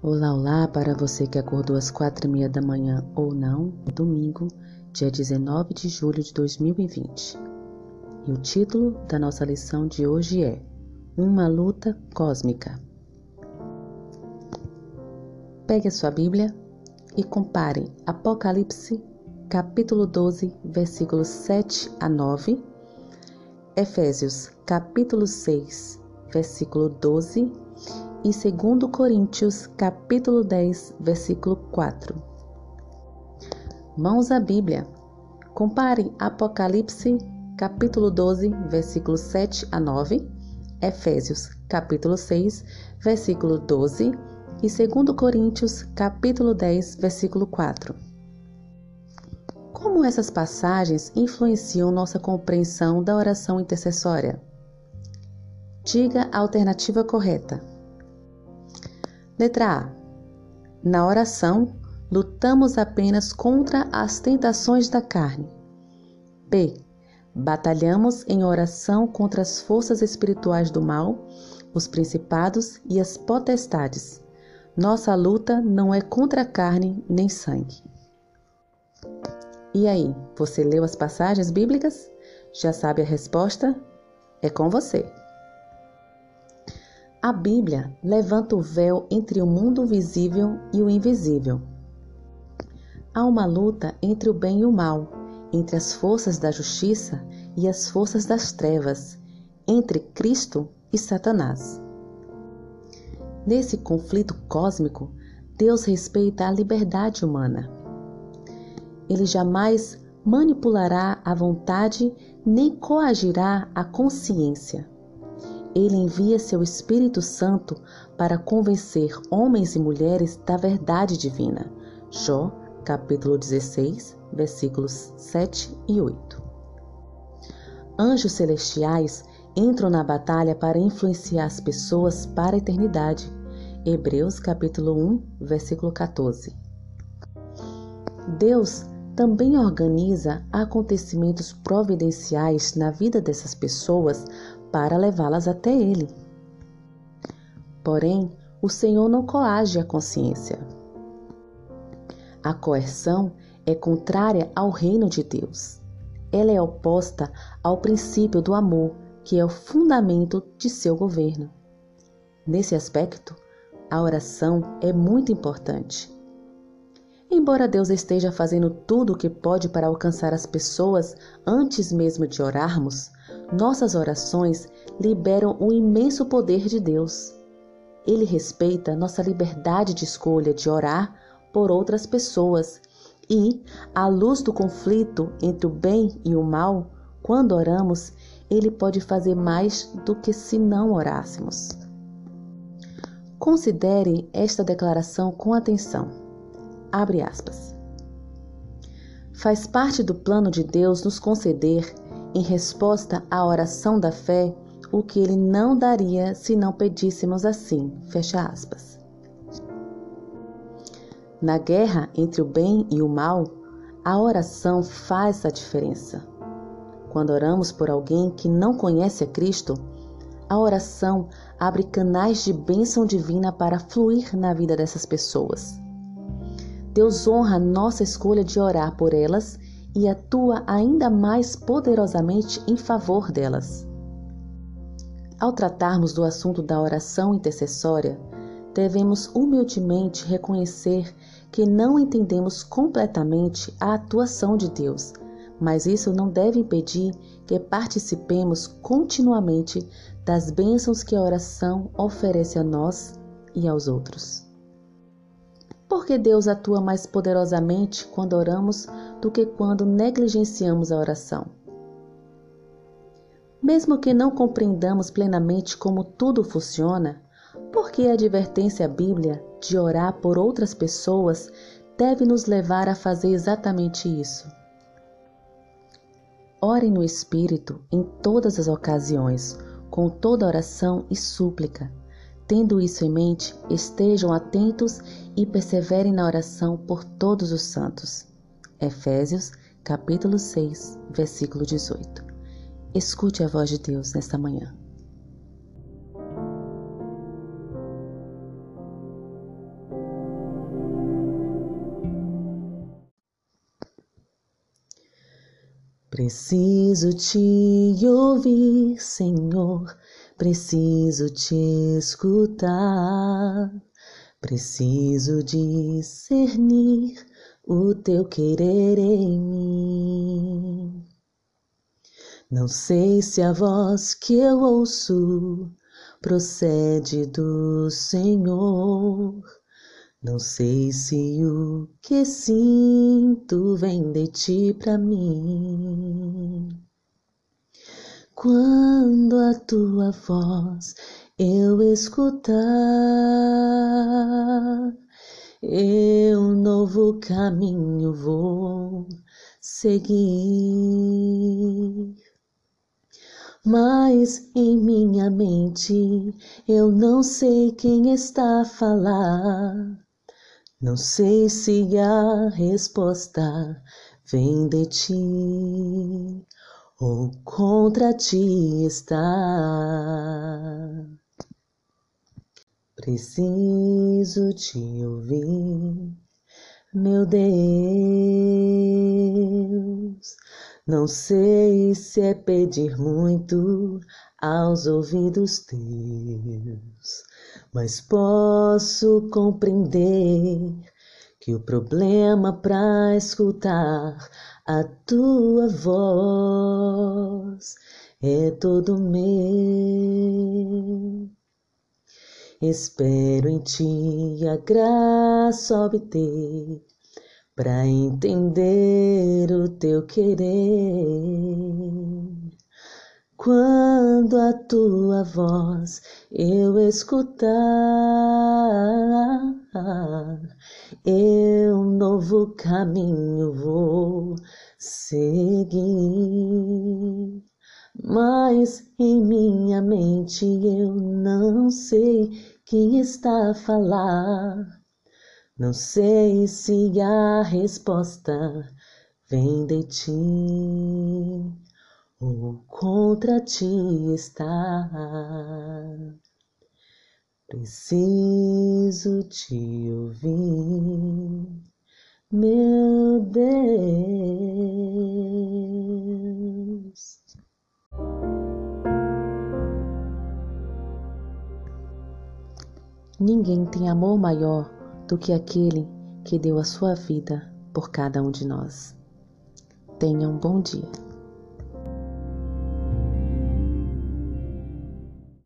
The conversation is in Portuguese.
Olá, olá para você que acordou às quatro e meia da manhã ou não, domingo, dia 19 de julho de 2020. E o título da nossa lição de hoje é Uma Luta Cósmica. Pegue a sua Bíblia e compare Apocalipse, capítulo 12, versículos 7 a 9, Efésios, capítulo 6, versículo 12 e 2 Coríntios, capítulo 10, versículo 4. Mãos à Bíblia. Compare Apocalipse, capítulo 12, versículos 7 a 9, Efésios, capítulo 6, versículo 12 e 2 Coríntios, capítulo 10, versículo 4. Como essas passagens influenciam nossa compreensão da oração intercessória? Diga a alternativa correta. Letra A. Na oração, lutamos apenas contra as tentações da carne. B. Batalhamos em oração contra as forças espirituais do mal, os principados e as potestades. Nossa luta não é contra carne nem sangue. E aí, você leu as passagens bíblicas? Já sabe a resposta? É com você. A Bíblia levanta o véu entre o mundo visível e o invisível. Há uma luta entre o bem e o mal, entre as forças da justiça e as forças das trevas, entre Cristo e Satanás. Nesse conflito cósmico, Deus respeita a liberdade humana. Ele jamais manipulará a vontade nem coagirá a consciência ele envia seu Espírito Santo para convencer homens e mulheres da verdade divina. Jó, capítulo 16, versículos 7 e 8. Anjos celestiais entram na batalha para influenciar as pessoas para a eternidade. Hebreus capítulo 1, versículo 14. Deus também organiza acontecimentos providenciais na vida dessas pessoas para levá-las até Ele. Porém, o Senhor não coage a consciência. A coerção é contrária ao reino de Deus. Ela é oposta ao princípio do amor, que é o fundamento de seu governo. Nesse aspecto, a oração é muito importante. Embora Deus esteja fazendo tudo o que pode para alcançar as pessoas antes mesmo de orarmos, nossas orações liberam o imenso poder de Deus. Ele respeita nossa liberdade de escolha de orar por outras pessoas e, à luz do conflito entre o bem e o mal, quando oramos, ele pode fazer mais do que se não orássemos. Considere esta declaração com atenção. Abre aspas. Faz parte do plano de Deus nos conceder em resposta à oração da fé, o que ele não daria se não pedíssemos assim. Fecha aspas. Na guerra entre o bem e o mal, a oração faz a diferença. Quando oramos por alguém que não conhece a Cristo, a oração abre canais de bênção divina para fluir na vida dessas pessoas. Deus honra nossa escolha de orar por elas e atua ainda mais poderosamente em favor delas. Ao tratarmos do assunto da oração intercessória, devemos humildemente reconhecer que não entendemos completamente a atuação de Deus, mas isso não deve impedir que participemos continuamente das bênçãos que a oração oferece a nós e aos outros. Porque Deus atua mais poderosamente quando oramos do que quando negligenciamos a oração. Mesmo que não compreendamos plenamente como tudo funciona, porque a advertência Bíblia de orar por outras pessoas deve nos levar a fazer exatamente isso. Orem no Espírito em todas as ocasiões, com toda oração e súplica. Tendo isso em mente, estejam atentos e perseverem na oração por todos os santos. Efésios, capítulo 6, versículo 18. Escute a voz de Deus nesta manhã. Preciso te ouvir, Senhor, preciso te escutar, preciso discernir o teu querer em mim. Não sei se a voz que eu ouço procede do Senhor. Não sei se o que sinto vem de ti para mim. Quando a tua voz eu escutar, eu novo caminho vou seguir mas em minha mente eu não sei quem está a falar. Não sei se a resposta vem de ti ou contra ti está. Preciso te ouvir, meu Deus não sei se é pedir muito aos ouvidos teus, mas posso compreender que o problema para escutar a tua voz é todo meu. Espero em ti a graça obter para entender o teu querer. Quando a tua voz eu escutar, eu um novo caminho vou seguir. Mas em minha mente eu não sei quem está a falar não sei se a resposta vem de ti ou contra ti está. Preciso te ouvir, meu Deus. Ninguém tem amor maior do que aquele que deu a sua vida por cada um de nós. Tenha um bom dia.